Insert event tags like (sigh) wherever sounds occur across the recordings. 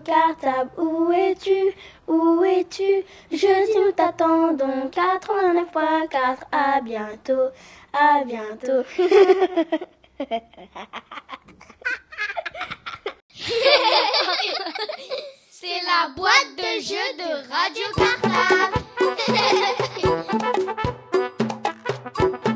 Cartable, où es-tu? Où es-tu? Je dis nous t'attendons, 89.4, à bientôt, à bientôt. (laughs) C'est la boîte de jeu de Radio Cartable. (laughs)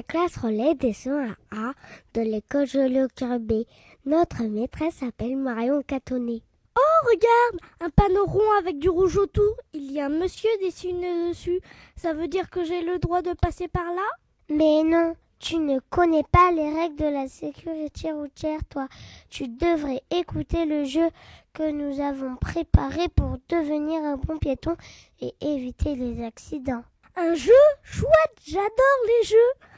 la classe relais des 100 A de l'école Joliot B. Notre maîtresse s'appelle Marion Catonnet. Oh, regarde, un panneau rond avec du rouge autour. Il y a un monsieur dessiné dessus. Ça veut dire que j'ai le droit de passer par là? Mais non, tu ne connais pas les règles de la sécurité routière, toi. Tu devrais écouter le jeu que nous avons préparé pour devenir un bon piéton et éviter les accidents. Un jeu? Chouette, j'adore les jeux.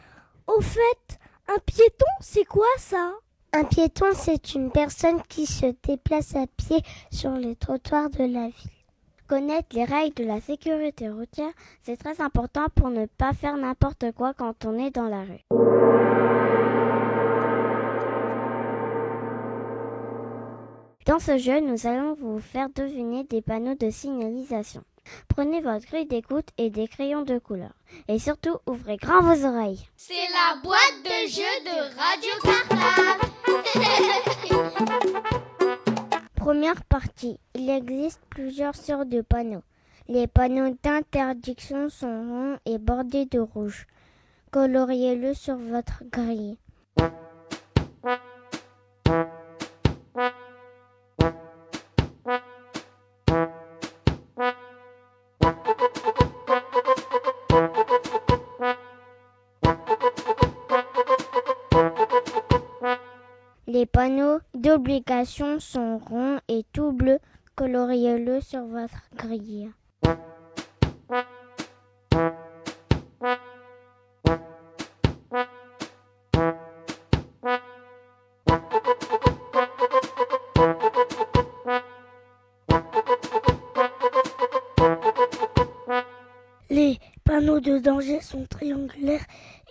Au fait, un piéton, c'est quoi ça? Un piéton, c'est une personne qui se déplace à pied sur les trottoirs de la ville. Connaître les règles de la sécurité routière, c'est très important pour ne pas faire n'importe quoi quand on est dans la rue. Dans ce jeu, nous allons vous faire deviner des panneaux de signalisation. Prenez votre grille d'écoute et des crayons de couleur. Et surtout, ouvrez grand vos oreilles. C'est la boîte de jeu de Radio Cartable. (laughs) Première partie. Il existe plusieurs sortes de panneaux. Les panneaux d'interdiction sont ronds et bordés de rouge. Coloriez-le sur votre grille. Panneaux d'obligation sont ronds et tout bleus. Coloriez-le sur votre grille. Les panneaux de danger sont triangulaires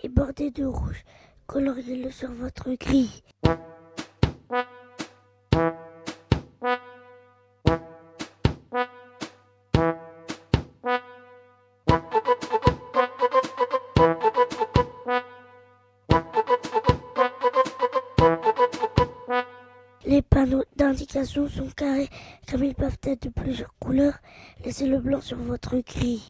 et bordés de rouge. Coloriez-le sur votre grille. Les panneaux d'indication sont carrés, comme ils peuvent être de plusieurs couleurs. Laissez le blanc sur votre grille.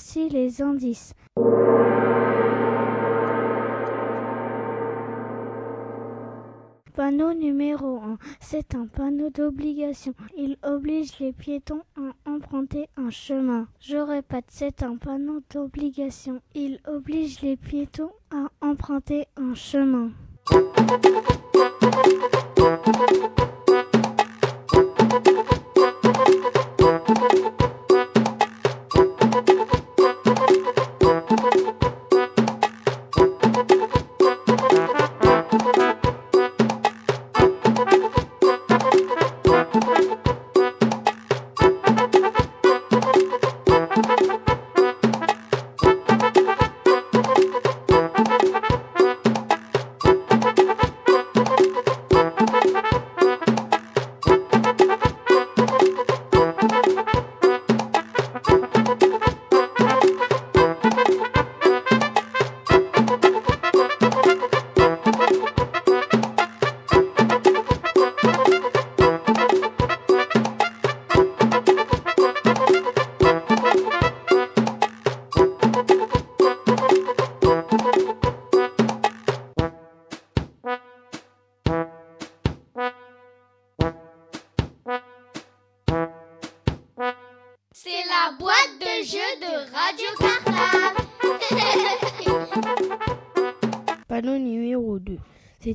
Voici les indices. Panneau numéro 1. C'est un panneau d'obligation. Il oblige les piétons à emprunter un chemin. Je répète, c'est un panneau d'obligation. Il oblige les piétons à emprunter un chemin.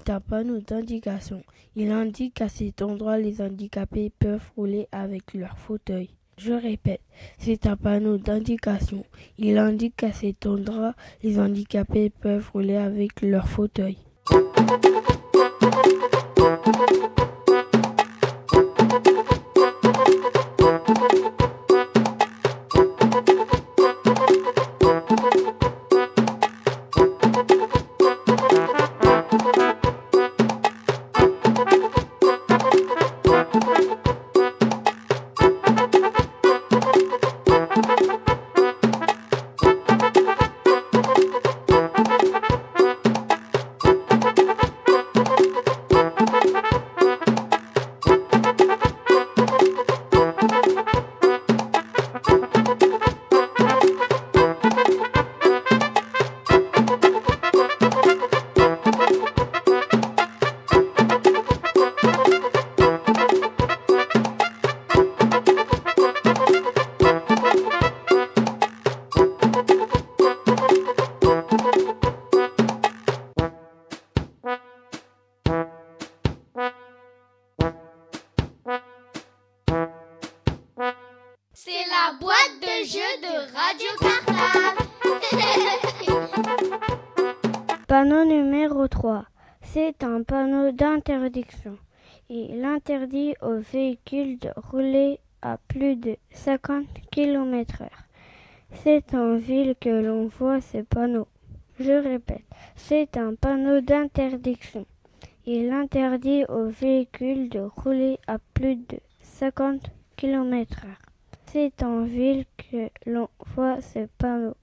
C'est un panneau d'indication. Il indique qu'à cet endroit, les handicapés peuvent rouler avec leur fauteuil. Je répète, c'est un panneau d'indication. Il indique qu'à cet endroit, les handicapés peuvent rouler avec leur fauteuil. C'est un panneau d'interdiction. Il interdit aux véhicules de rouler à plus de 50 km/h. C'est en ville que l'on voit ces panneaux. Je répète, c'est un panneau d'interdiction. Il interdit aux véhicules de rouler à plus de 50 km/h. C'est en ville que l'on voit ces panneaux.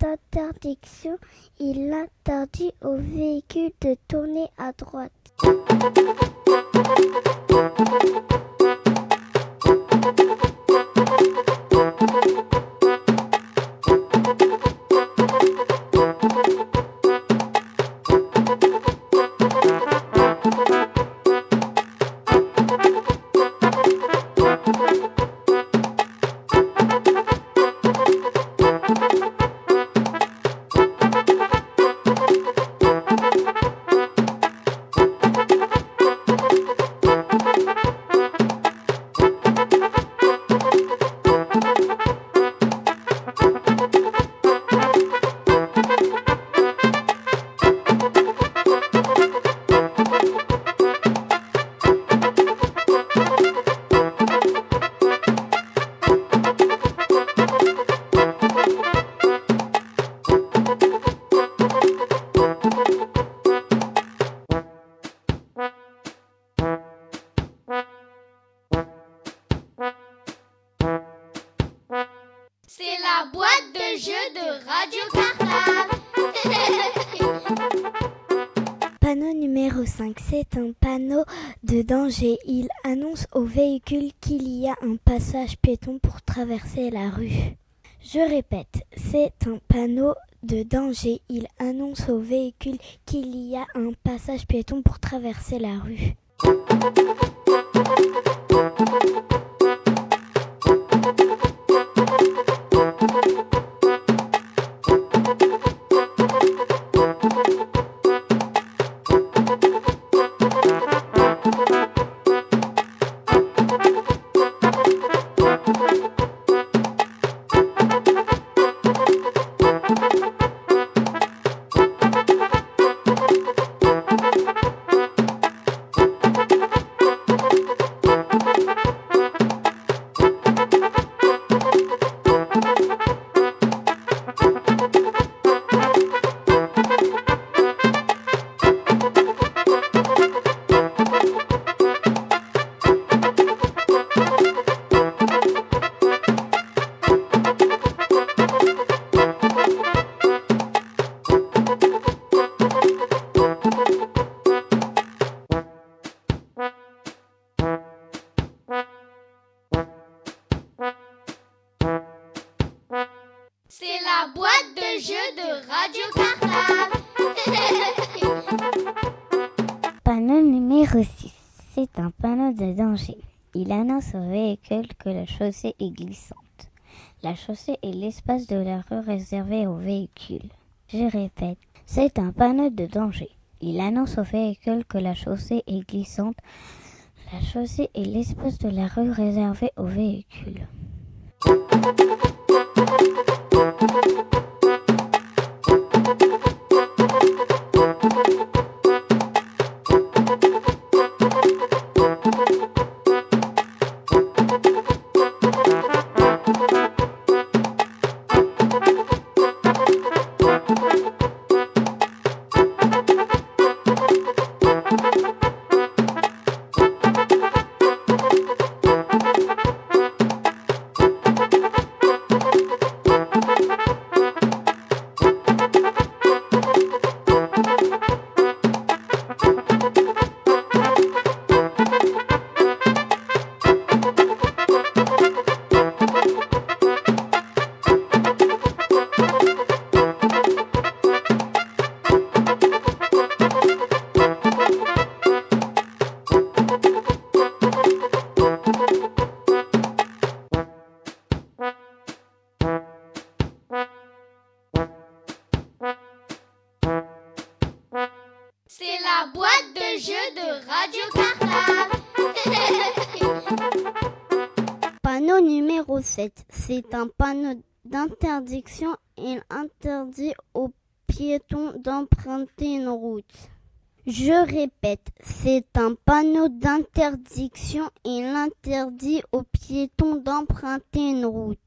D'interdiction. Il interdit aux véhicules de tourner à droite. Traverser la rue. L'espace de la rue réservé aux véhicules. Je répète, c'est un panneau de danger. Il annonce au véhicule que la chaussée est glissante. La chaussée est l'espace de la rue réservé aux véhicules. Je répète, c'est un panneau d'interdiction. Il interdit aux piétons d'emprunter une route.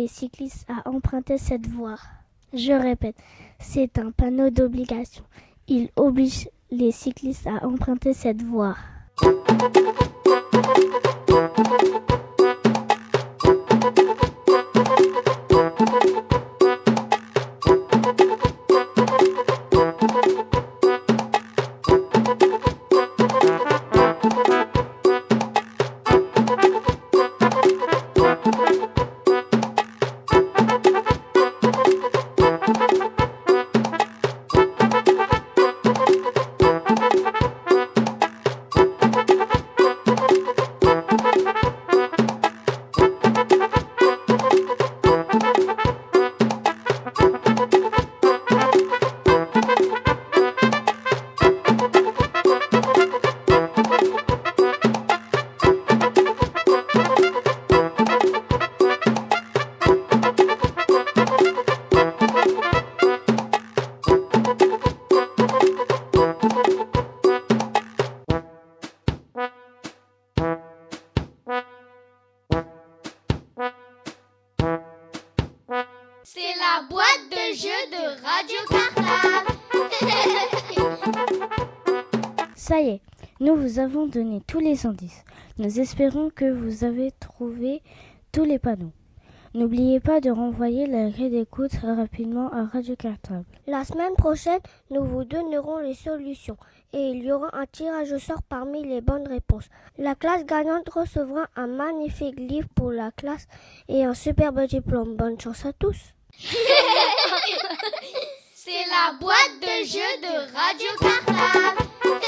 Les cyclistes à emprunter cette voie. Je répète, c'est un panneau d'obligation. Il oblige les cyclistes à emprunter cette voie. Ça y est, nous vous avons donné tous les indices. Nous espérons que vous avez trouvé tous les panneaux. N'oubliez pas de renvoyer la grille d'écoute rapidement à Radio Cartable. La semaine prochaine, nous vous donnerons les solutions et il y aura un tirage au sort parmi les bonnes réponses. La classe gagnante recevra un magnifique livre pour la classe et un superbe diplôme. Bonne chance à tous. (laughs) C'est la boîte de jeu de Radio Cartable.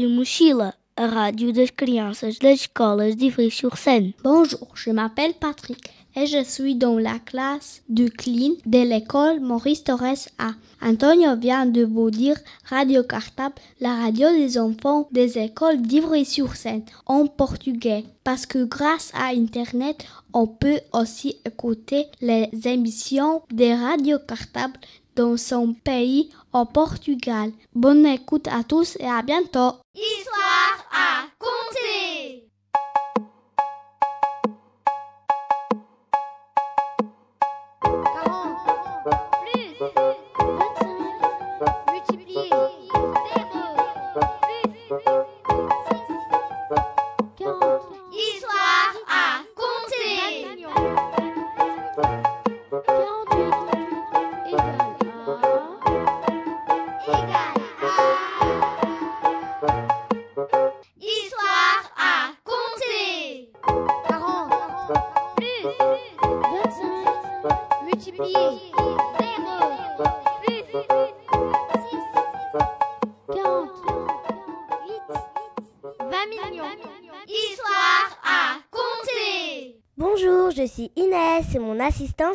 Rádio Mochila, a rádio crianças das de Ivry-sur-Seine. Bonjour, je m'appelle Patrick et je suis dans la classe du CLIN de l'école Maurice Torres A. Antonio vient de vous dire Radio Cartable, la radio des enfants des écoles d'Ivry-sur-Seine en portugais. Parce que grâce à Internet, on peut aussi écouter les émissions de Radio Cartable dans son pays au Portugal. Bonne écoute à tous et à bientôt. Histoire à compter.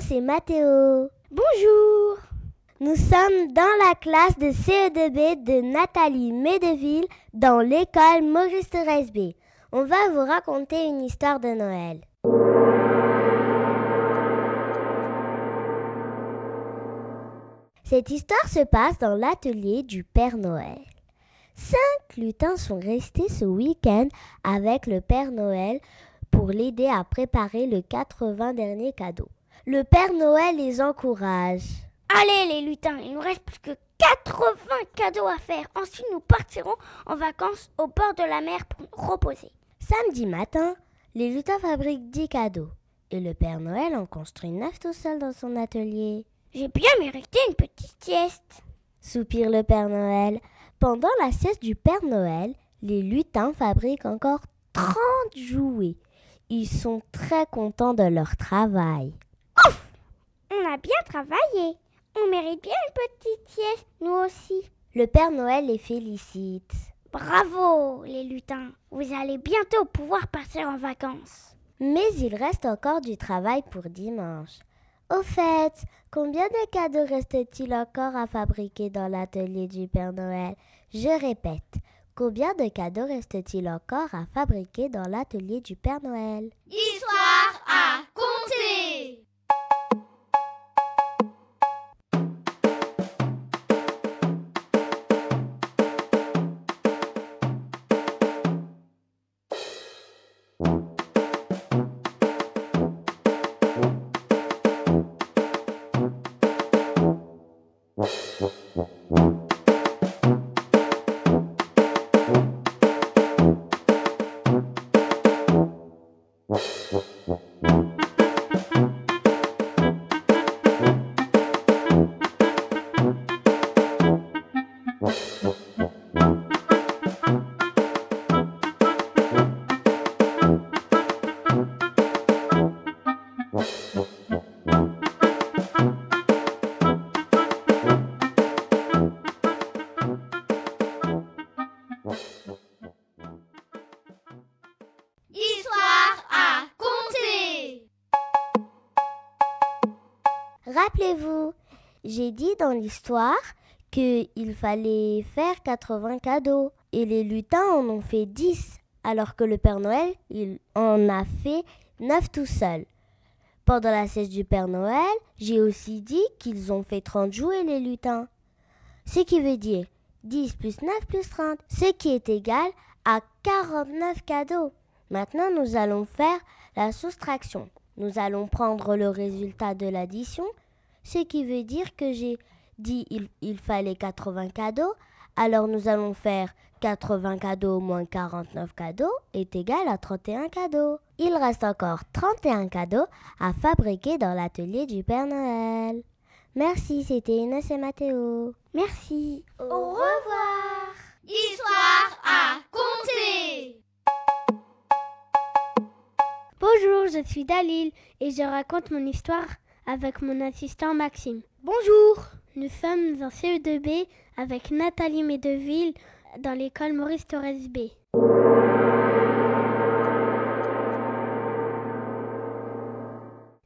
C'est Mathéo. Bonjour. Nous sommes dans la classe de CE2B de Nathalie Médeville dans l'école Maurice Thérèse B. On va vous raconter une histoire de Noël. Cette histoire se passe dans l'atelier du Père Noël. Cinq lutins sont restés ce week-end avec le Père Noël pour l'aider à préparer le 80 derniers cadeaux. Le Père Noël les encourage. Allez les lutins, il nous reste plus que 80 cadeaux à faire. Ensuite, nous partirons en vacances au bord de la mer pour nous reposer. Samedi matin, les lutins fabriquent 10 cadeaux. Et le Père Noël en construit 9 tout seul dans son atelier. J'ai bien mérité une petite sieste. Soupire le Père Noël. Pendant la sieste du Père Noël, les lutins fabriquent encore 30 jouets. Ils sont très contents de leur travail. Ouf On a bien travaillé. On mérite bien une petite sieste, nous aussi. Le Père Noël les félicite. Bravo, les lutins. Vous allez bientôt pouvoir partir en vacances. Mais il reste encore du travail pour dimanche. Au fait, combien de cadeaux reste-t-il encore à fabriquer dans l'atelier du Père Noël? Je répète, combien de cadeaux reste-t-il encore à fabriquer dans l'atelier du Père Noël? Histoire à j'ai dit dans l'histoire qu'il fallait faire 80 cadeaux et les lutins en ont fait 10 alors que le Père Noël, il en a fait 9 tout seul. Pendant la sieste du Père Noël, j'ai aussi dit qu'ils ont fait 30 jouets les lutins. Ce qui veut dire 10 plus 9 plus 30, ce qui est égal à 49 cadeaux. Maintenant, nous allons faire la soustraction. Nous allons prendre le résultat de l'addition, ce qui veut dire que j'ai dit il, il fallait 80 cadeaux. Alors nous allons faire 80 cadeaux moins 49 cadeaux est égal à 31 cadeaux. Il reste encore 31 cadeaux à fabriquer dans l'atelier du Père Noël. Merci, c'était Inès et Mathéo. Merci. Au revoir. Histoire à compter. Bonjour, je suis Dalil et je raconte mon histoire avec mon assistant Maxime. Bonjour. Nous sommes en CE2B avec Nathalie Médeville dans l'école Maurice Torres B.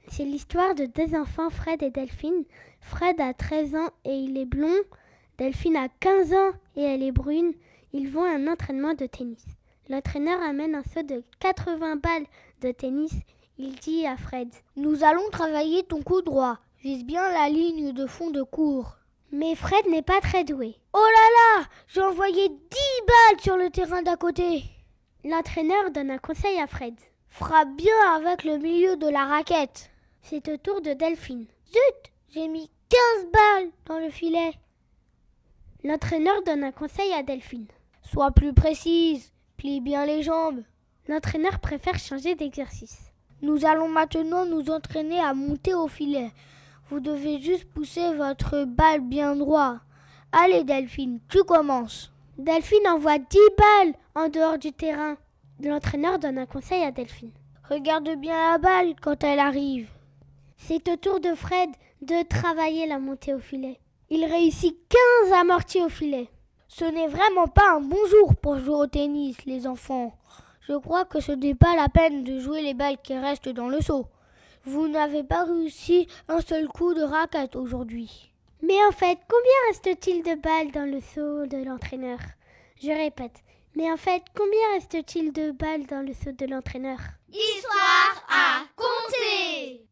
C'est l'histoire de deux enfants, Fred et Delphine. Fred a 13 ans et il est blond. Delphine a 15 ans et elle est brune. Ils vont à un entraînement de tennis. L'entraîneur amène un saut de 80 balles de tennis. Il dit à Fred Nous allons travailler ton coup droit. Vise bien la ligne de fond de cours. Mais Fred n'est pas très doué. Oh là là J'ai envoyé 10 balles sur le terrain d'à côté. L'entraîneur donne un conseil à Fred. Frappe bien avec le milieu de la raquette. C'est au tour de Delphine. Zut J'ai mis 15 balles dans le filet. L'entraîneur donne un conseil à Delphine. Sois plus précise. Plie bien les jambes. L'entraîneur préfère changer d'exercice. Nous allons maintenant nous entraîner à monter au filet. Vous devez juste pousser votre balle bien droit. Allez Delphine, tu commences. Delphine envoie 10 balles en dehors du terrain. L'entraîneur donne un conseil à Delphine. Regarde bien la balle quand elle arrive. C'est au tour de Fred de travailler la montée au filet. Il réussit 15 amortis au filet. Ce n'est vraiment pas un bon jour pour jouer au tennis, les enfants. Je crois que ce n'est pas la peine de jouer les balles qui restent dans le seau. Vous n'avez pas réussi un seul coup de raquette aujourd'hui. Mais en fait, combien reste-t-il de balles dans le seau de l'entraîneur? Je répète. Mais en fait, combien reste-t-il de balles dans le seau de l'entraîneur? Histoire à compter.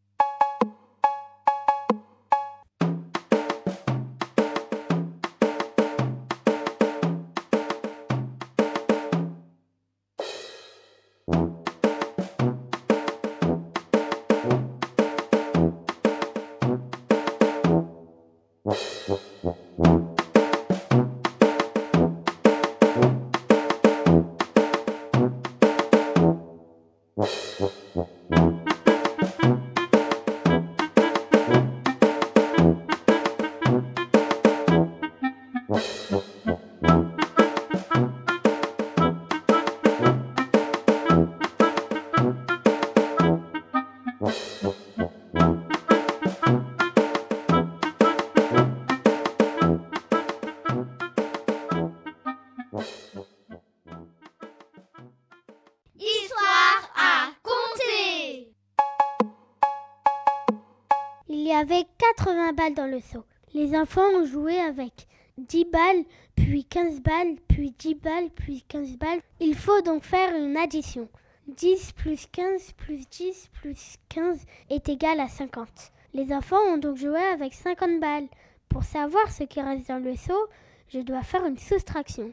80 balles dans le seau. Les enfants ont joué avec 10 balles, puis 15 balles, puis 10 balles, puis 15 balles. Il faut donc faire une addition. 10 plus 15 plus 10 plus 15 est égal à 50. Les enfants ont donc joué avec 50 balles. Pour savoir ce qui reste dans le seau, je dois faire une soustraction.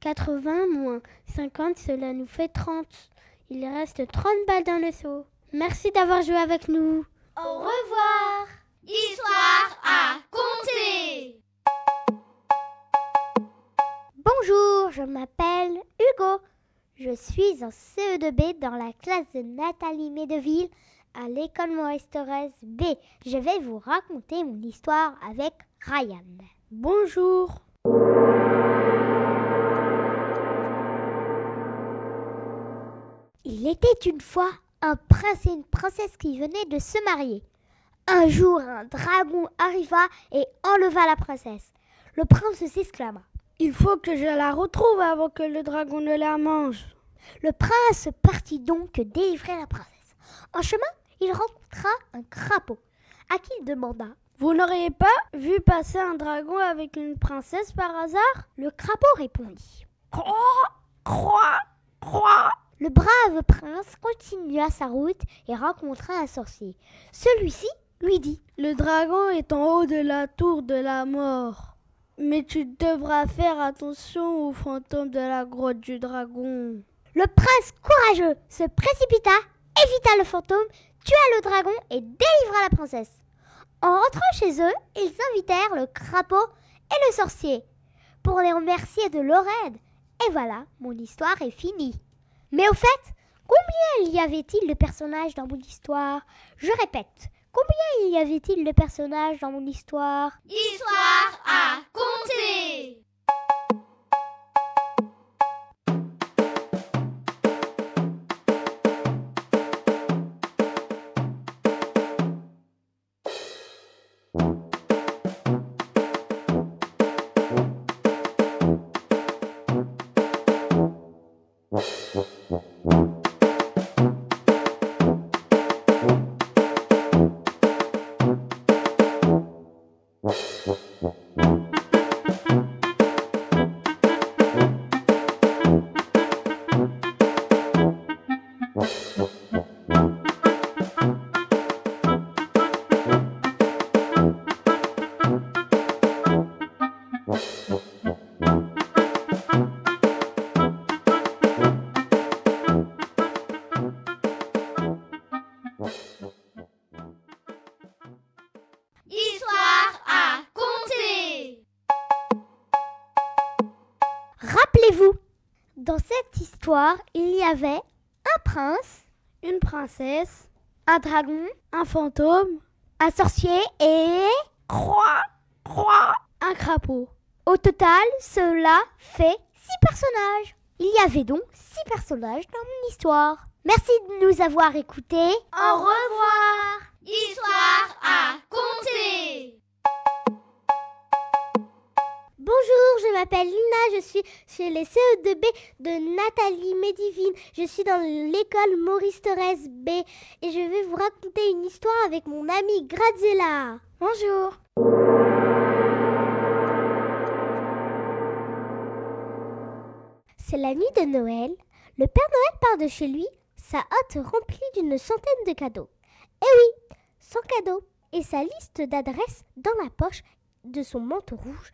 80 moins 50, cela nous fait 30. Il reste 30 balles dans le seau. Merci d'avoir joué avec nous. Au revoir. Histoire à compter. Bonjour, je m'appelle Hugo. Je suis en CE2B dans la classe de Nathalie Médeville à l'école Maurice Torres B. Je vais vous raconter mon histoire avec Ryan. Bonjour. Il était une fois un prince et une princesse qui venaient de se marier. Un jour, un dragon arriva et enleva la princesse. Le prince s'exclama. Il faut que je la retrouve avant que le dragon ne la mange. Le prince partit donc délivrer la princesse. En chemin, il rencontra un crapaud. à qui il demanda Vous n'auriez pas vu passer un dragon avec une princesse par hasard? Le crapaud répondit. Croix, croix, croix. Le brave prince continua sa route et rencontra un sorcier. Celui-ci lui dit Le dragon est en haut de la tour de la mort. Mais tu devras faire attention aux fantômes de la grotte du dragon. Le prince courageux se précipita, évita le fantôme, tua le dragon et délivra la princesse. En rentrant chez eux, ils invitèrent le crapaud et le sorcier pour les remercier de leur aide. Et voilà, mon histoire est finie. Mais au fait, combien y avait-il de personnages dans mon histoire? Je répète, combien y avait-il de personnages dans mon histoire? Histoire à compter princesse, un dragon, un fantôme, un sorcier et croix, croix, un crapaud. au total, cela fait six personnages. Il y avait donc six personnages dans mon histoire. Merci de nous avoir écoutés. Au revoir Histoire à compter Bonjour, je m'appelle Lina, je suis chez les CE2B de Nathalie Medivine. Je suis dans l'école Maurice Thorez B et je vais vous raconter une histoire avec mon amie Graziella. Bonjour. C'est la nuit de Noël. Le Père Noël part de chez lui, sa hotte remplie d'une centaine de cadeaux. Eh oui, 100 cadeaux et sa liste d'adresses dans la poche de son manteau rouge.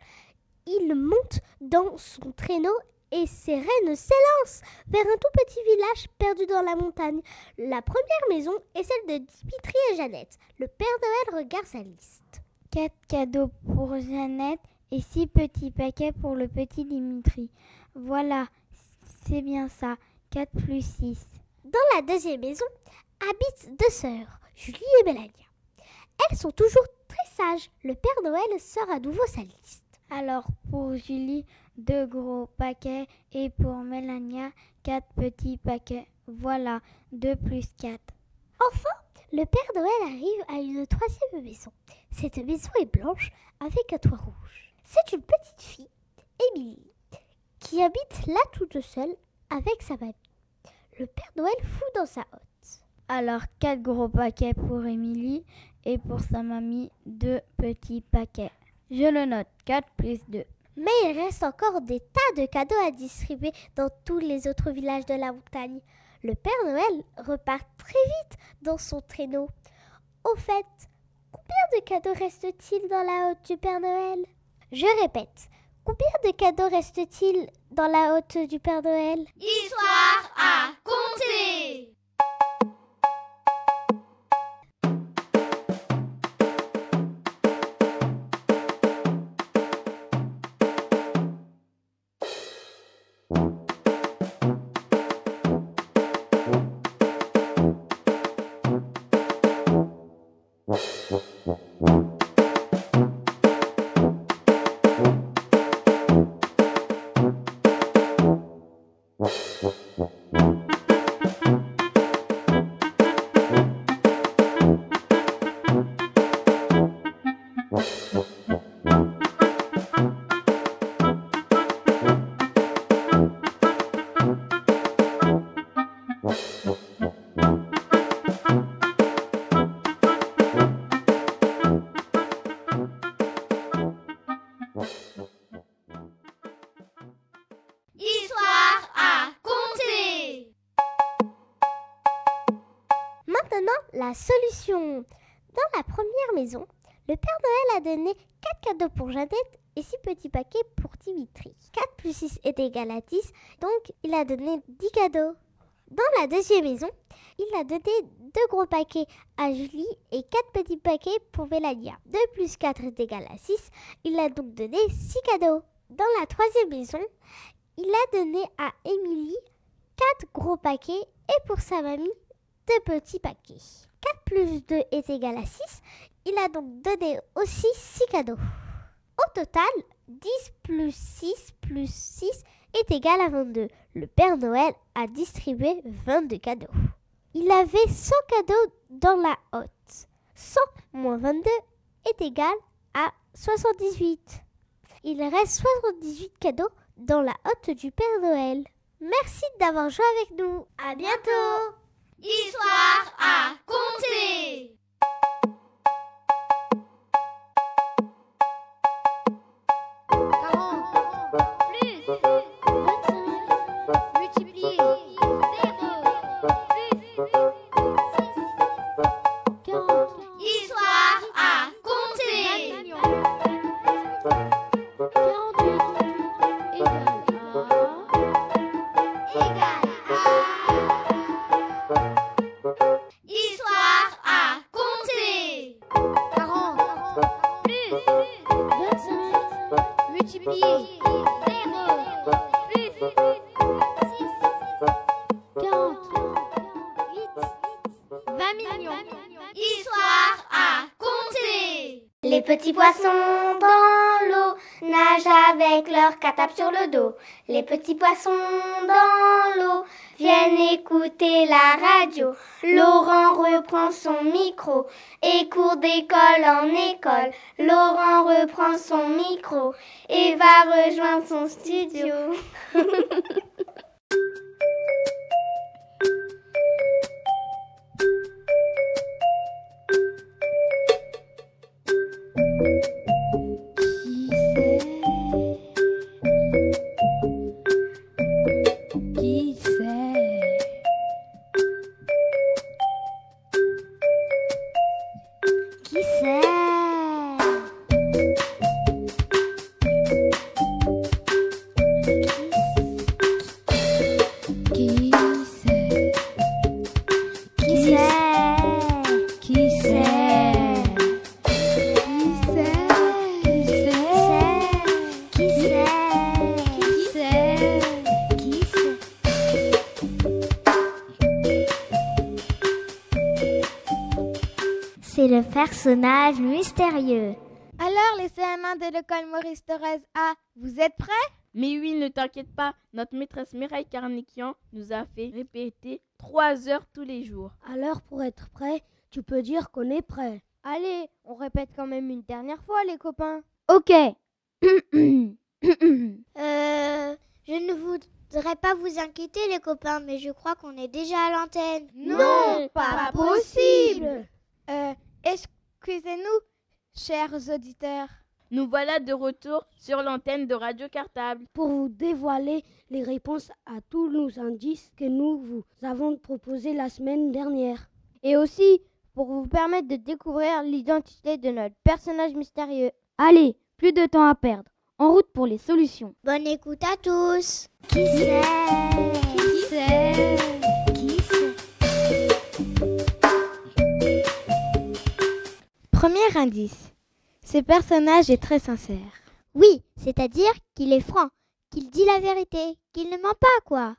Il monte dans son traîneau et ses rennes s'élancent vers un tout petit village perdu dans la montagne. La première maison est celle de Dimitri et Jeannette. Le Père Noël regarde sa liste. Quatre cadeaux pour Jeannette et six petits paquets pour le petit Dimitri. Voilà, c'est bien ça. 4 plus 6. Dans la deuxième maison habitent deux sœurs, Julie et Mélania. Elles sont toujours très sages. Le Père Noël sort à nouveau sa liste. Alors pour Julie, deux gros paquets et pour Mélania, quatre petits paquets. Voilà, 2 plus 4. Enfin, le Père Noël arrive à une troisième maison. Cette maison est blanche avec un toit rouge. C'est une petite fille, Émilie, qui habite là toute seule avec sa mamie. Le Père Noël fout dans sa hotte. Alors 4 gros paquets pour Émilie et pour sa mamie, deux petits paquets. Je le note, 4 plus 2. Mais il reste encore des tas de cadeaux à distribuer dans tous les autres villages de la montagne. Le Père Noël repart très vite dans son traîneau. Au fait, combien de cadeaux reste-t-il dans la hotte du Père Noël? Je répète, combien de cadeaux reste-t-il dans la hotte du Père Noël? Histoire à compter 4 cadeaux pour Jeannette et 6 petits paquets pour Dimitri. 4 plus 6 est égal à 10, donc il a donné 10 cadeaux. Dans la deuxième maison, il a donné 2 gros paquets à Julie et 4 petits paquets pour Mélania. 2 plus 4 est égal à 6, il a donc donné 6 cadeaux. Dans la troisième maison, il a donné à Émilie 4 gros paquets et pour sa mamie 2 petits paquets. 4 plus 2 est égal à 6, il a donc donné aussi 6 cadeaux. Au total, 10 plus 6 plus 6 est égal à 22. Le Père Noël a distribué 22 cadeaux. Il avait 100 cadeaux dans la hotte. 100 moins 22 est égal à 78. Il reste 78 cadeaux dans la hotte du Père Noël. Merci d'avoir joué avec nous. À bientôt. Histoire à compter. Histoire à compter, Les petits poissons sur le dos. Les petits poissons dans l'eau viennent écouter la radio. Laurent reprend son micro et court d'école en école. Laurent reprend son micro et va rejoindre son studio. (laughs) personnage mystérieux. Alors, les CM1 de l'école Maurice Thorez A, vous êtes prêts? Mais oui, ne t'inquiète pas, notre maîtresse Mireille Carniquian nous a fait répéter trois heures tous les jours. Alors, pour être prêt, tu peux dire qu'on est prêt. Allez, on répète quand même une dernière fois, les copains. Ok. (clears throat) euh, je ne voudrais pas vous inquiéter, les copains, mais je crois qu'on est déjà à l'antenne. Non, pas, possible. Euh, Excusez-nous, chers auditeurs. Nous voilà de retour sur l'antenne de Radio Cartable. Pour vous dévoiler les réponses à tous nos indices que nous vous avons proposés la semaine dernière. Et aussi pour vous permettre de découvrir l'identité de notre personnage mystérieux. Allez, plus de temps à perdre. En route pour les solutions. Bonne écoute à tous. Qui Premier indice. Ce personnage est très sincère. Oui, c'est-à-dire qu'il est franc, qu'il dit la vérité, qu'il ne ment pas, quoi.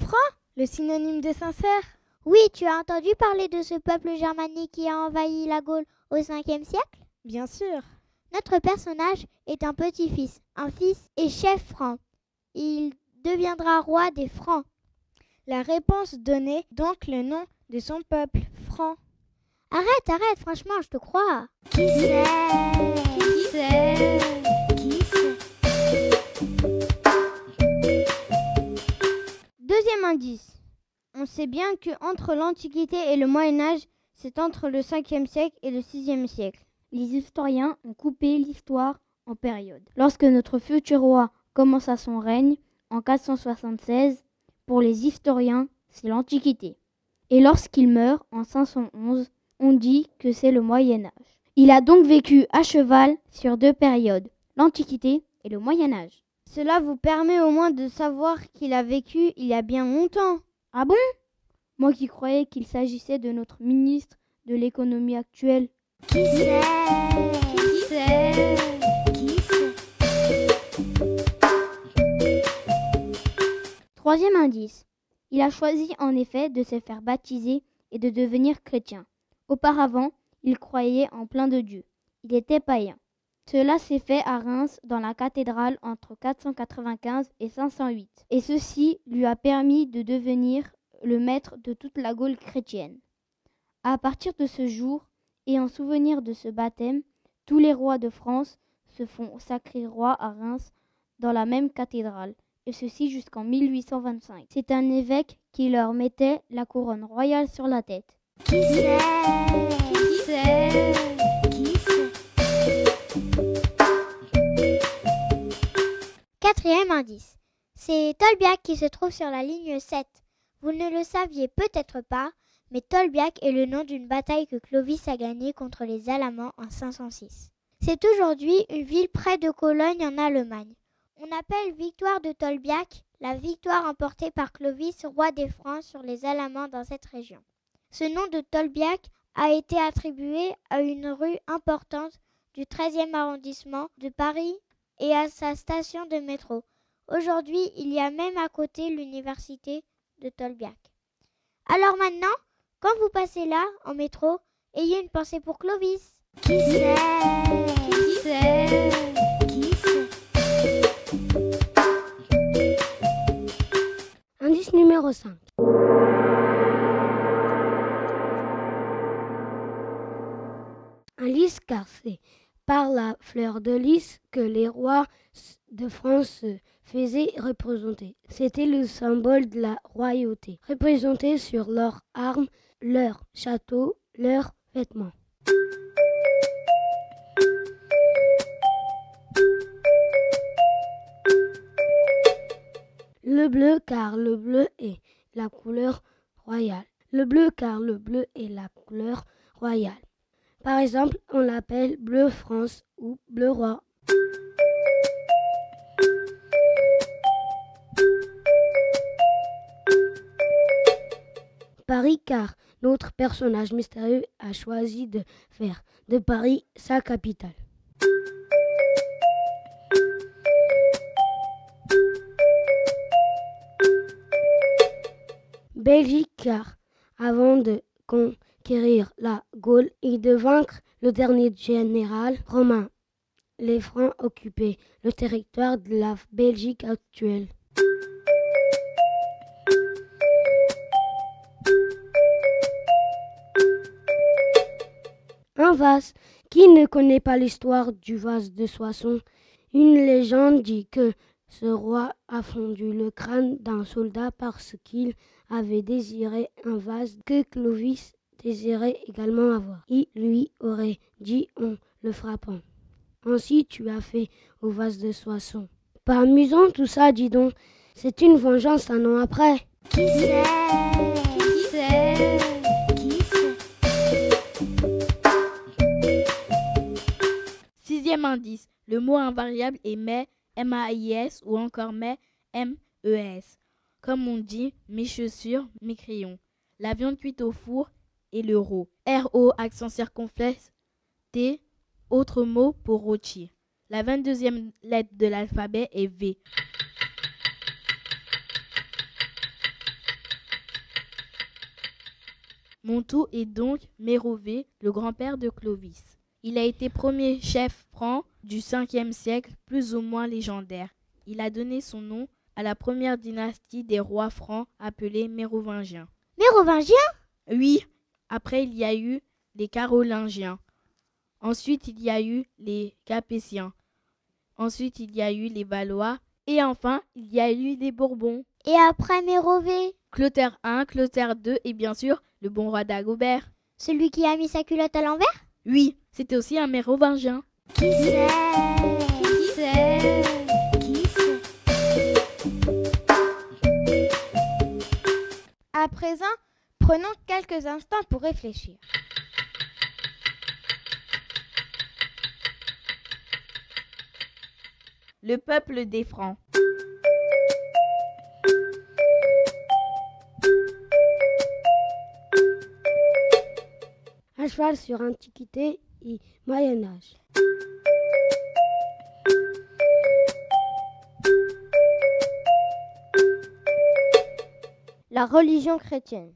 Franc? Le synonyme de sincère? Oui, tu as entendu parler de ce peuple germanique qui a envahi la Gaule au 5e siècle? Bien sûr. Notre personnage est un petit-fils, un fils et chef franc. Il deviendra roi des Francs. La réponse donnait donc le nom de son peuple, Franc. Arrête, arrête, franchement, je te crois. Qui c'est? Qui Qui Deuxième indice. On sait bien que entre l'Antiquité et le Moyen Âge, c'est entre le 5e siècle et le 6e siècle. Les historiens ont coupé l'histoire en périodes. Lorsque notre futur roi commença son règne en 476, pour les historiens, c'est l'Antiquité. Et lorsqu'il meurt en 511, on dit que c'est le Moyen Âge. Il a donc vécu à cheval sur deux périodes, l'Antiquité et le Moyen Âge. Cela vous permet au moins de savoir qu'il a vécu il y a bien longtemps. Ah bon? Moi qui croyais qu'il s'agissait de notre ministre de l'économie actuelle. Qui c'est? Qui c'est Qui Troisième indice. Il a choisi en effet de se faire baptiser et de devenir chrétien. Auparavant, il croyait en plein de Dieu. Il était païen. Cela s'est fait à Reims dans la cathédrale entre 495 et 508, et ceci lui a permis de devenir le maître de toute la Gaule chrétienne. À partir de ce jour, et en souvenir de ce baptême, tous les rois de France se font sacrer rois à Reims dans la même cathédrale, et ceci jusqu'en 1825. C'est un évêque qui leur mettait la couronne royale sur la tête. Qui Quatrième indice. C'est Tolbiac qui se trouve sur la ligne 7. Vous ne le saviez peut-être pas, mais Tolbiac est le nom d'une bataille que Clovis a gagnée contre les Alamans en 506. C'est aujourd'hui une ville près de Cologne en Allemagne. On appelle victoire de Tolbiac la victoire emportée par Clovis, roi des Francs, sur les Alamans dans cette région. Ce nom de Tolbiac a été attribué à une rue importante du 13e arrondissement de Paris et à sa station de métro. Aujourd'hui, il y a même à côté l'université de Tolbiac. Alors maintenant, quand vous passez là, en métro, ayez une pensée pour Clovis. Qui c'est Qui c'est Qui c'est Indice numéro 5. Un lys car c'est par la fleur de lys que les rois de France se faisaient représenter. C'était le symbole de la royauté, représenté sur leurs armes, leurs châteaux, leurs vêtements. Le bleu car le bleu est la couleur royale. Le bleu car le bleu est la couleur royale. Par exemple, on l'appelle bleu France ou bleu roi. Paris car notre personnage mystérieux a choisi de faire de Paris sa capitale. Belgique car avant de la Gaule et de vaincre le dernier général romain, les Francs occupaient le territoire de la Belgique actuelle. Un vase. Qui ne connaît pas l'histoire du vase de Soissons Une légende dit que ce roi a fondu le crâne d'un soldat parce qu'il avait désiré un vase que Clovis désirait également avoir. Il lui aurait dit en le frappant. Ainsi tu as fait au vase de Soissons. Pas amusant tout ça, dis donc. C'est une vengeance un an après. Qui c'est? Qui c'est? Qui c'est Sixième indice. Le mot invariable est mais, M-A-I-S ou encore mais, M-E-S. Comme on dit, mes chaussures, mes crayons. La viande cuite au four et l'euro. R-O, accent circonflexe, T, autre mot pour rôtir. La 22e lettre de l'alphabet est V. Montou est donc Mérové, le grand-père de Clovis. Il a été premier chef franc du 5e siècle, plus ou moins légendaire. Il a donné son nom à la première dynastie des rois francs appelée Mérovingiens. Mérovingiens Oui, après il y a eu les Carolingiens. Ensuite il y a eu les Capétiens. Ensuite il y a eu les Valois. Et enfin il y a eu les Bourbons. Et après Mérové Clotaire I, Clotaire II et bien sûr le bon roi d'Agobert. Celui qui a mis sa culotte à l'envers? Oui, c'était aussi un mérovingien. Qui c'est Qui c'est Qui c'est À présent, Prenons quelques instants pour réfléchir. Le peuple des Francs. Un cheval sur Antiquité et Moyen Âge. La religion chrétienne.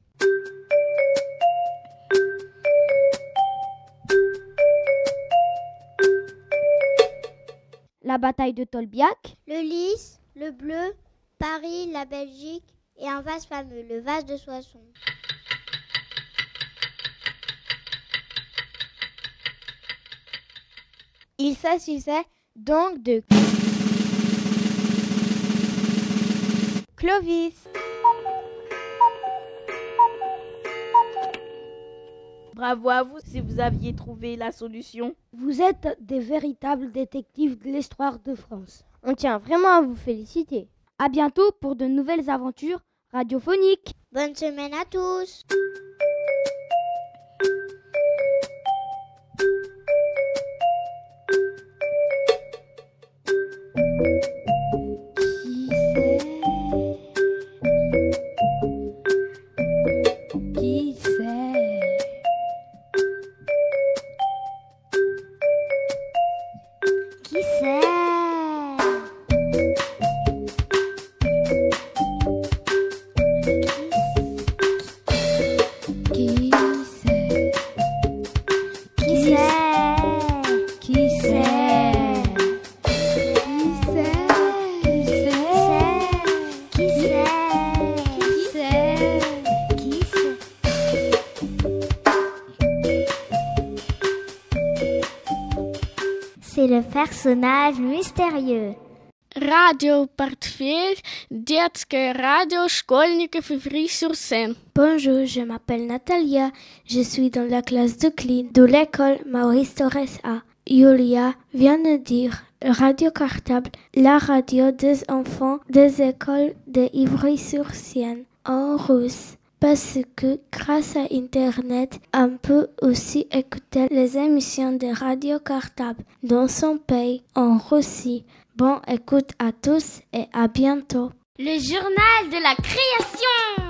La bataille de Tolbiac. Le lys, le bleu, Paris, la Belgique et un vase fameux, le vase de Soissons. Il s'agissait donc de Clovis. Bravo à vous si vous aviez trouvé la solution. Vous êtes des véritables détectives de l'histoire de France. On tient vraiment à vous féliciter. À bientôt pour de nouvelles aventures radiophoniques. Bonne semaine à tous. personnage mystérieux. Radio Portefeuille, детская radio школьников Ivry-sur-Seine. Bonjour, je m'appelle Natalia. Je suis dans la classe de clean de l'école Maurice Torres A. Julia vient de dire Radio Cartable, la radio des enfants des écoles de Ivry-sur-Seine en russe. Parce que grâce à Internet, on peut aussi écouter les émissions de Radio Cartable dans son pays, en Russie. Bon écoute à tous et à bientôt. Le journal de la création.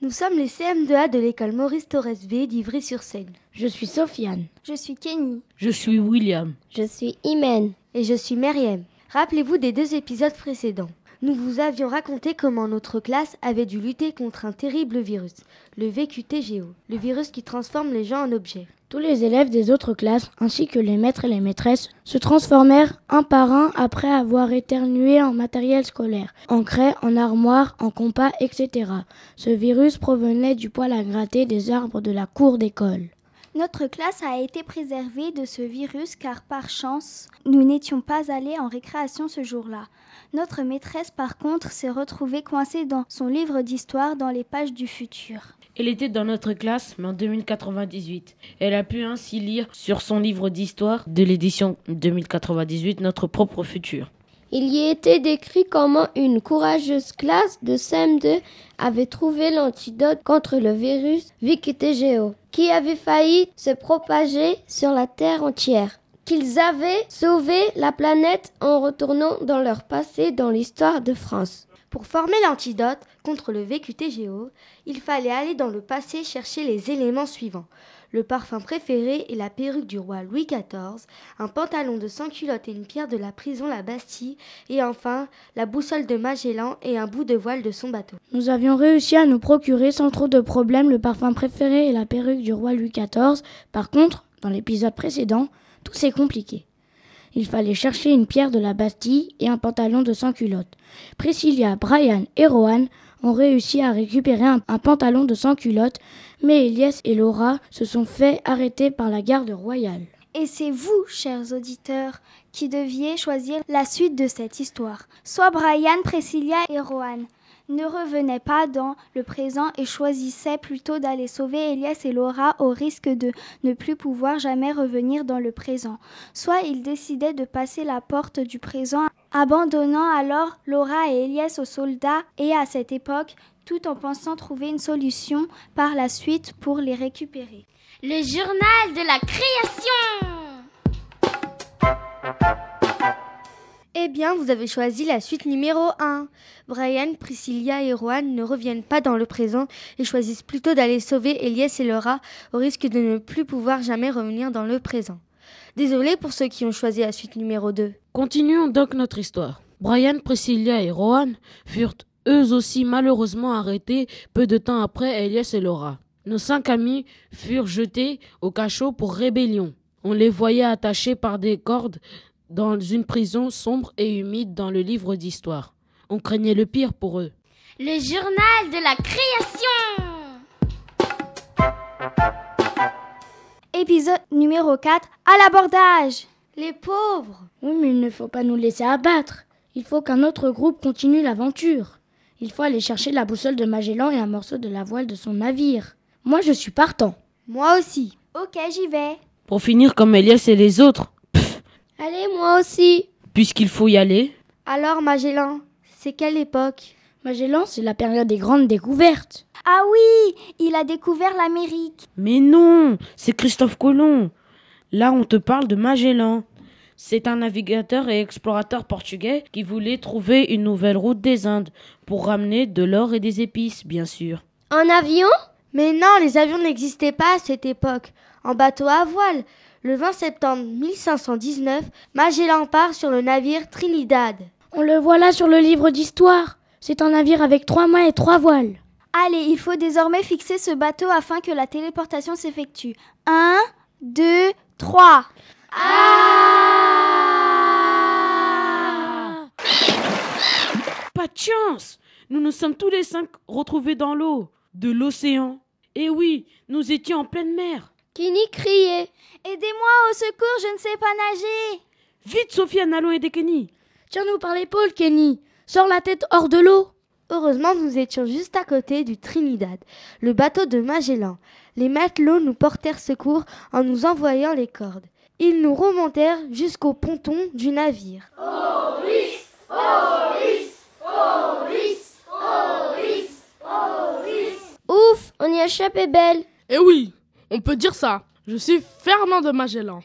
Nous sommes les CM2A de l'école Maurice Torres V d'Ivry-sur-Seine. Je suis Sofiane. Je suis Kenny. Je suis William. Je suis Imen. Et je suis Meriem. Rappelez-vous des deux épisodes précédents. Nous vous avions raconté comment notre classe avait dû lutter contre un terrible virus, le VQTGO, le virus qui transforme les gens en objets. Tous les élèves des autres classes, ainsi que les maîtres et les maîtresses, se transformèrent un par un après avoir éternué en matériel scolaire, en craie, en armoire, en compas, etc. Ce virus provenait du poil à gratter des arbres de la cour d'école. Notre classe a été préservée de ce virus car par chance, nous n'étions pas allés en récréation ce jour-là. Notre maîtresse, par contre, s'est retrouvée coincée dans son livre d'histoire dans les pages du futur. Elle était dans notre classe, mais en 2098. Elle a pu ainsi lire sur son livre d'histoire de l'édition 2098 notre propre futur. Il y était décrit comment une courageuse classe de CM2 avait trouvé l'antidote contre le virus VQTGO, qui avait failli se propager sur la Terre entière. Qu'ils avaient sauvé la planète en retournant dans leur passé dans l'histoire de France. Pour former l'antidote contre le VQTGO, il fallait aller dans le passé chercher les éléments suivants. Le parfum préféré et la perruque du roi Louis XIV, un pantalon de sans culotte et une pierre de la prison La Bastille, et enfin la boussole de Magellan et un bout de voile de son bateau. Nous avions réussi à nous procurer sans trop de problèmes le parfum préféré et la perruque du roi Louis XIV. Par contre, dans l'épisode précédent, tout s'est compliqué. Il fallait chercher une pierre de la Bastille et un pantalon de sans culotte. Priscilla, Brian et Rohan ont réussi à récupérer un, pantalon de sans culotte, mais Elias et Laura se sont fait arrêter par la garde royale. Et c'est vous, chers auditeurs, qui deviez choisir la suite de cette histoire. Soit Brian, Priscilla et Rohan ne revenaient pas dans le présent et choisissaient plutôt d'aller sauver Elias et Laura au risque de ne plus pouvoir jamais revenir dans le présent. Soit ils décidaient de passer la porte du présent, abandonnant alors Laura et Elias aux soldats et à cette époque, tout en pensant trouver une solution par la suite pour les récupérer. Le journal de la création. Eh bien, vous avez choisi la suite numéro 1. Brian, Priscilla et Rohan ne reviennent pas dans le présent et choisissent plutôt d'aller sauver Elias et Laura au risque de ne plus pouvoir jamais revenir dans le présent. Désolé pour ceux qui ont choisi la suite numéro 2. Continuons donc notre histoire. Brian, Priscilla et Rohan furent eux aussi malheureusement arrêtés peu de temps après Elias et Laura. Nos cinq amis furent jetés au cachot pour rébellion. On les voyait attachés par des cordes dans une prison sombre et humide dans le livre d'histoire. On craignait le pire pour eux. Le journal de la création Épisode numéro 4 à l'abordage Les pauvres Oui, mais il ne faut pas nous laisser abattre. Il faut qu'un autre groupe continue l'aventure. Il faut aller chercher la boussole de Magellan et un morceau de la voile de son navire. Moi, je suis partant. Moi aussi. Ok, j'y vais. Pour finir comme Elias et les autres. Allez, moi aussi. Puisqu'il faut y aller. Alors, Magellan, c'est quelle époque? Magellan, c'est la période des grandes découvertes. Ah oui, il a découvert l'Amérique. Mais non, c'est Christophe Colomb. Là, on te parle de Magellan. C'est un navigateur et explorateur portugais qui voulait trouver une nouvelle route des Indes pour ramener de l'or et des épices, bien sûr. En avion? Mais non, les avions n'existaient pas à cette époque. En bateau à voile. Le 20 septembre 1519, Magellan part sur le navire Trinidad. On le voit là sur le livre d'histoire. C'est un navire avec trois mâts et trois voiles. Allez, il faut désormais fixer ce bateau afin que la téléportation s'effectue. Un, deux, trois. Ah Pas de chance Nous nous sommes tous les cinq retrouvés dans l'eau, de l'océan. Et oui, nous étions en pleine mer. Kenny criait. Aidez-moi au secours, je ne sais pas nager. Vite, Sofiane, allons aider Kenny. Tiens-nous par l'épaule, Kenny. Sors la tête hors de l'eau. Heureusement, nous étions juste à côté du Trinidad, le bateau de Magellan. Les matelots nous portèrent secours en nous envoyant les cordes. Ils nous remontèrent jusqu'au ponton du navire. Maurice. Ouf, on y a échappé belle. Eh oui, on peut dire ça. Je suis Fernand de Magellan,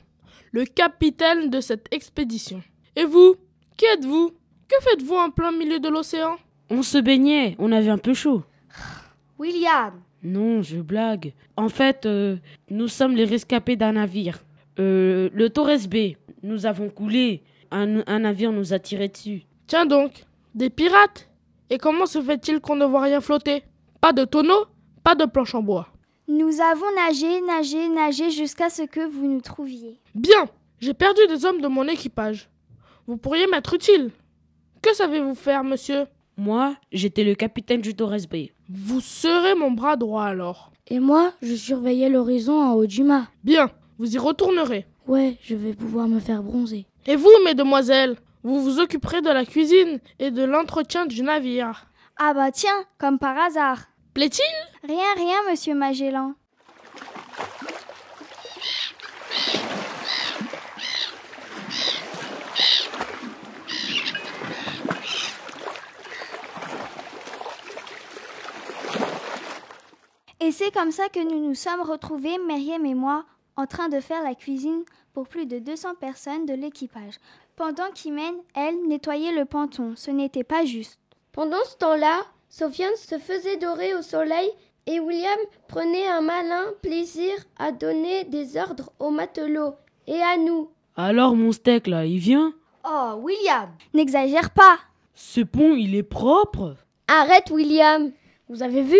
le capitaine de cette expédition. Et vous, qui êtes-vous? Que faites-vous en plein milieu de l'océan? On se baignait, on avait un peu chaud. (sighs) William Non, je blague. En fait, euh, nous sommes les rescapés d'un navire. Euh, le Torres B. Nous avons coulé. Un, un navire nous a tiré dessus. Tiens donc, des pirates? Et comment se fait-il qu'on ne voit rien flotter? Pas de tonneau, pas de planche en bois. Nous avons nagé, nagé, nagé jusqu'à ce que vous nous trouviez. Bien, j'ai perdu des hommes de mon équipage. Vous pourriez m'être utile. Que savez-vous faire, monsieur? Moi, j'étais le capitaine du Torres Bay. Vous serez mon bras droit alors. Et moi, je surveillais l'horizon en haut du mât. Bien, vous y retournerez. Ouais, je vais pouvoir me faire bronzer. Et vous, mesdemoiselles, vous vous occuperez de la cuisine et de l'entretien du navire. Ah bah tiens, comme par hasard. Plaît-il? Rien, rien, monsieur Magellan. Et c'est comme ça que nous nous sommes retrouvés, Myriam et moi, en train de faire la cuisine pour plus de 200 personnes de l'équipage, pendant qu'Imen, elle, nettoyait le ponton. Ce n'était pas juste. Pendant ce temps-là, Sofiane se faisait dorer au soleil et William prenait un malin plaisir à donner des ordres aux matelots et à nous. Alors mon steak là, il vient? Oh, William N'exagère pas Ce pont, il est propre? Arrête, William Vous avez vu?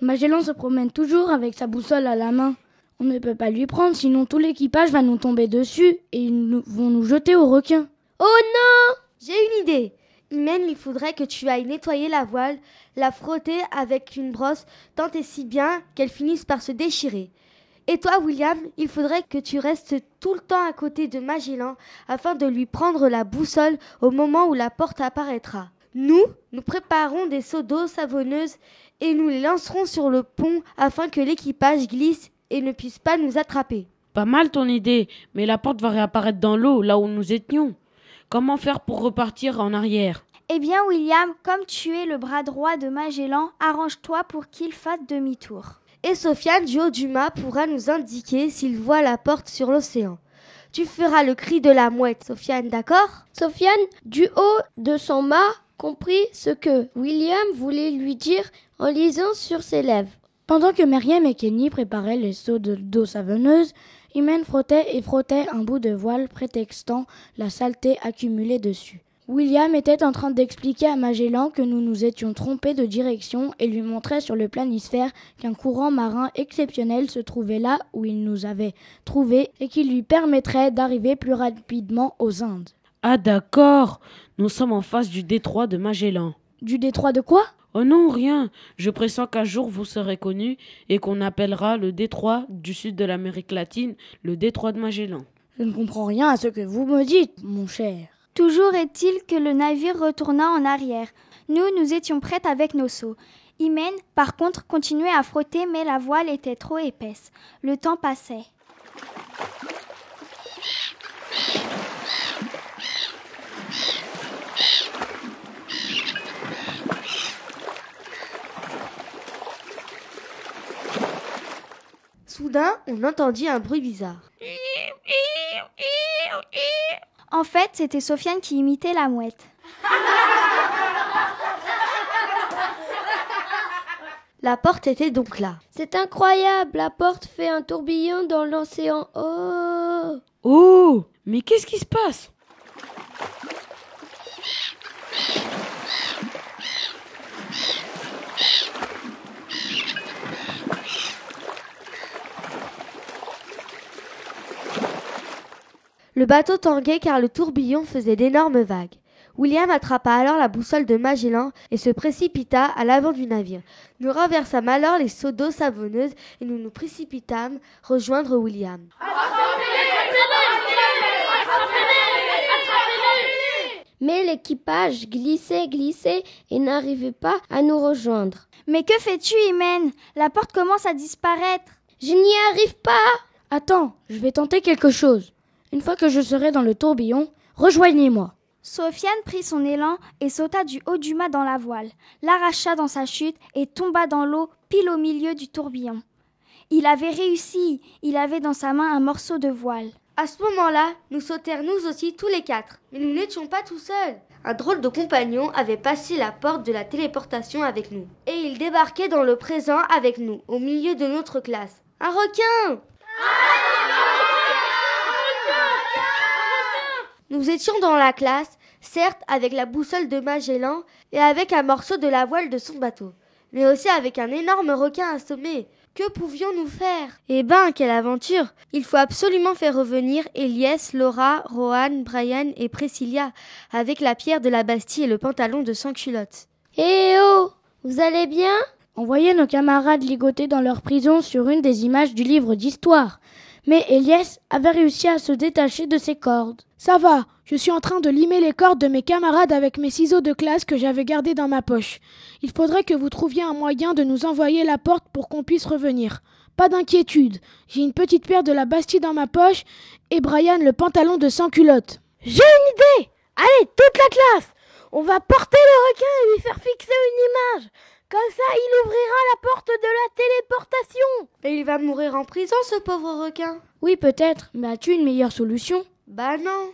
Magellan se promène toujours avec sa boussole à la main. On ne peut pas lui prendre, sinon tout l'équipage va nous tomber dessus et ils nous- vont nous jeter aux requins. Oh non J'ai une idée. Imen, il faudrait que tu ailles nettoyer la voile, la frotter avec une brosse tant et si bien qu'elle finisse par se déchirer. Et toi, William, il faudrait que tu restes tout le temps à côté de Magellan afin de lui prendre la boussole au moment où la porte apparaîtra. Nous, nous préparons des seaux d'eau savonneuse et nous les lancerons sur le pont afin que l'équipage glisse et ne puisse pas nous attraper. Pas mal ton idée, mais la porte va réapparaître dans l'eau, là où nous étions. Comment faire pour repartir en arrière? Eh bien, William, comme tu es le bras droit de Magellan, arrange-toi pour qu'il fasse demi-tour. Et Sofiane du haut du mât pourra nous indiquer s'il voit la porte sur l'océan. Tu feras le cri de la mouette, Sofiane, d'accord? Sofiane, du haut de son mât, comprit ce que William voulait lui dire en lisant sur ses lèvres. Pendant que Myriam et Kenny préparaient les seaux d'eau savonneuse, Imen frottait et frottait un bout de voile prétextant la saleté accumulée dessus. William était en train d'expliquer à Magellan que nous nous étions trompés de direction et lui montrait sur le planisphère qu'un courant marin exceptionnel se trouvait là où il nous avait trouvés et qui lui permettrait d'arriver plus rapidement aux Indes. Ah d'accord, nous sommes en face du détroit de Magellan. Du détroit de quoi? Oh non, rien. Je pressens qu'un jour vous serez connu et qu'on appellera le détroit du sud de l'Amérique latine le détroit de Magellan. Je ne comprends rien à ce que vous me dites, mon cher. Toujours est-il que le navire retourna en arrière. Nous, nous étions prêtes avec nos seaux. Imen, par contre, continuait à frotter, mais la voile était trop épaisse. Le temps passait. Soudain, on entendit un bruit bizarre. En fait, c'était Sofiane qui imitait la mouette. La porte était donc là. C'est incroyable, la porte fait un tourbillon dans l'océan. Oh Oh Mais qu'est-ce qui se passe? Le bateau tanguait car le tourbillon faisait d'énormes vagues. William attrapa alors la boussole de Magellan et se précipita à l'avant du navire. Nous renversâmes alors les seaux d'eau savonneuse et nous nous précipitâmes rejoindre William. Mais l'équipage glissait, glissait et n'arrivait pas à nous rejoindre. Mais que fais-tu, Imen? La porte commence à disparaître. Je n'y arrive pas. Attends, je vais tenter quelque chose. Une fois que je serai dans le tourbillon, rejoignez-moi. Sofiane prit son élan et sauta du haut du mât dans la voile, l'arracha dans sa chute et tomba dans l'eau pile au milieu du tourbillon. Il avait réussi, il avait dans sa main un morceau de voile. À ce moment-là, nous sautèrent nous aussi tous les quatre, mais nous n'étions pas tout seuls. Un drôle de compagnon avait passé la porte de la téléportation avec nous, et il débarquait dans le présent avec nous, au milieu de notre classe. Un requin Nous étions dans la classe, certes avec la boussole de Magellan et avec un morceau de la voile de son bateau, mais aussi avec un énorme requin assommé. Que pouvions-nous faire? Eh ben, quelle aventure Il faut absolument faire revenir Elias, Laura, Rohan, Brian et Priscilla avec la pierre de la Bastille et le pantalon de sans culotte. Eh oh Vous allez bien? On voyait nos camarades ligotés dans leur prison sur une des images du livre d'histoire. Mais Elias avait réussi à se détacher de ses cordes. Ça va, je suis en train de limer les cordes de mes camarades avec mes ciseaux de classe que j'avais gardés dans ma poche. Il faudrait que vous trouviez un moyen de nous envoyer la porte pour qu'on puisse revenir. Pas d'inquiétude, j'ai une petite paire de la Bastille dans ma poche et Brian le pantalon de sans culotte. J'ai une idée Allez, toute la classe On va porter le requin et lui faire fixer une image comme ça, il ouvrira la porte de la téléportation. Et il va mourir en prison, ce pauvre requin. Oui, peut-être, mais as-tu une meilleure solution? Bah non.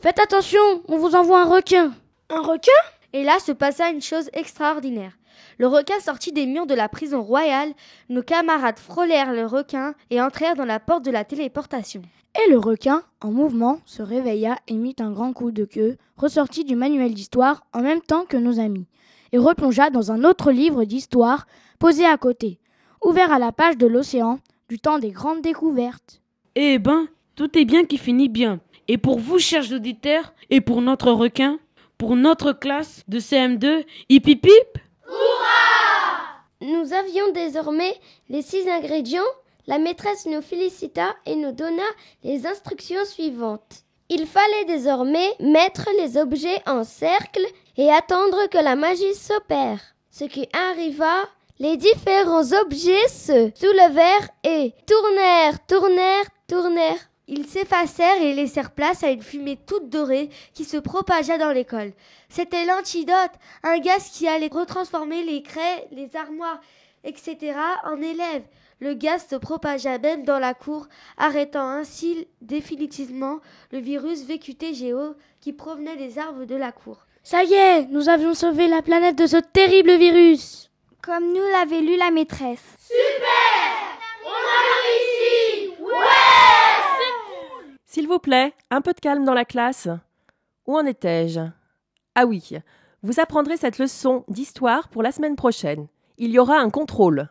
Faites attention, on vous envoie un requin. Un requin? Et là se passa une chose extraordinaire. Le requin sortit des murs de la prison royale, nos camarades frôlèrent le requin et entrèrent dans la porte de la téléportation. Et le requin, en mouvement, se réveilla et mit un grand coup de queue, ressortit du manuel d'histoire en même temps que nos amis et replongea dans un autre livre d'histoire posé à côté, ouvert à la page de l'océan du temps des grandes découvertes. Eh ben, tout est bien qui finit bien. Et pour vous, chers auditeurs, et pour notre requin, pour notre classe de CM2, hip hip hip Nous avions désormais les six ingrédients. La maîtresse nous félicita et nous donna les instructions suivantes. Il fallait désormais mettre les objets en cercle et attendre que la magie s'opère. Ce qui arriva, les différents objets se soulevèrent et tournèrent, tournèrent, tournèrent. Ils s'effacèrent et laissèrent place à une fumée toute dorée qui se propagea dans l'école. C'était l'antidote, un gaz qui allait retransformer les craies, les armoires, etc. en élèves. Le gaz se propagea même dans la cour, arrêtant ainsi définitivement le virus VQTGO qui provenait des arbres de la cour. Ça y est, nous avions sauvé la planète de ce terrible virus. Comme nous l'avait lu la maîtresse. Super On a réussi Ouais S'il vous plaît, un peu de calme dans la classe. Où en étais-je? Ah oui, vous apprendrez cette leçon d'histoire pour la semaine prochaine. Il y aura un contrôle.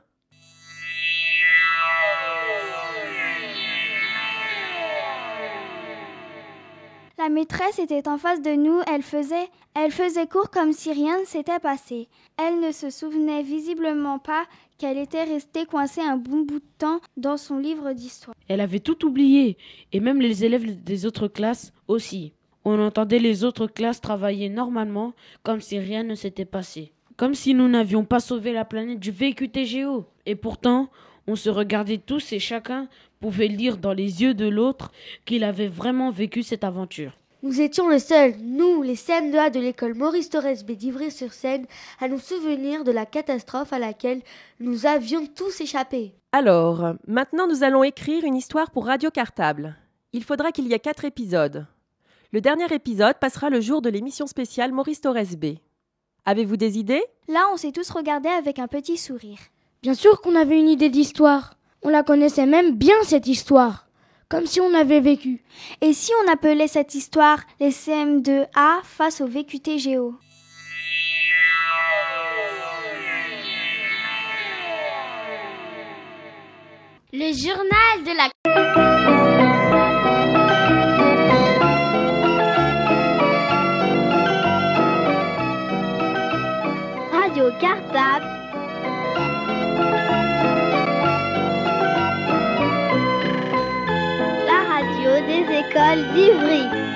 La maîtresse était en face de nous, elle faisait, elle faisait court comme si rien ne s'était passé. Elle ne se souvenait visiblement pas qu'elle était restée coincée un bon bout de temps dans son livre d'histoire. Elle avait tout oublié, et même les élèves des autres classes aussi. On entendait les autres classes travailler normalement, comme si rien ne s'était passé. Comme si nous n'avions pas sauvé la planète du VQTGO. Et pourtant, on se regardait tous et chacun pouvait lire dans les yeux de l'autre qu'il avait vraiment vécu cette aventure. Nous étions les seuls, nous, les CM2A de l'école Maurice Torres B d'Ivry-sur-Seine, à nous souvenir de la catastrophe à laquelle nous avions tous échappé. Alors, maintenant nous allons écrire une histoire pour Radio Cartable. Il faudra qu'il y ait quatre épisodes. Le dernier épisode passera le jour de l'émission spéciale Maurice Torres B. Avez-vous des idées? Là, on s'est tous regardés avec un petit sourire. Bien sûr qu'on avait une idée d'histoire. On la connaissait même bien, cette histoire. Comme si on avait vécu. Et si on appelait cette histoire les CM2A face au VQTGO Le journal de la... Radio Cartable. d'Ivry.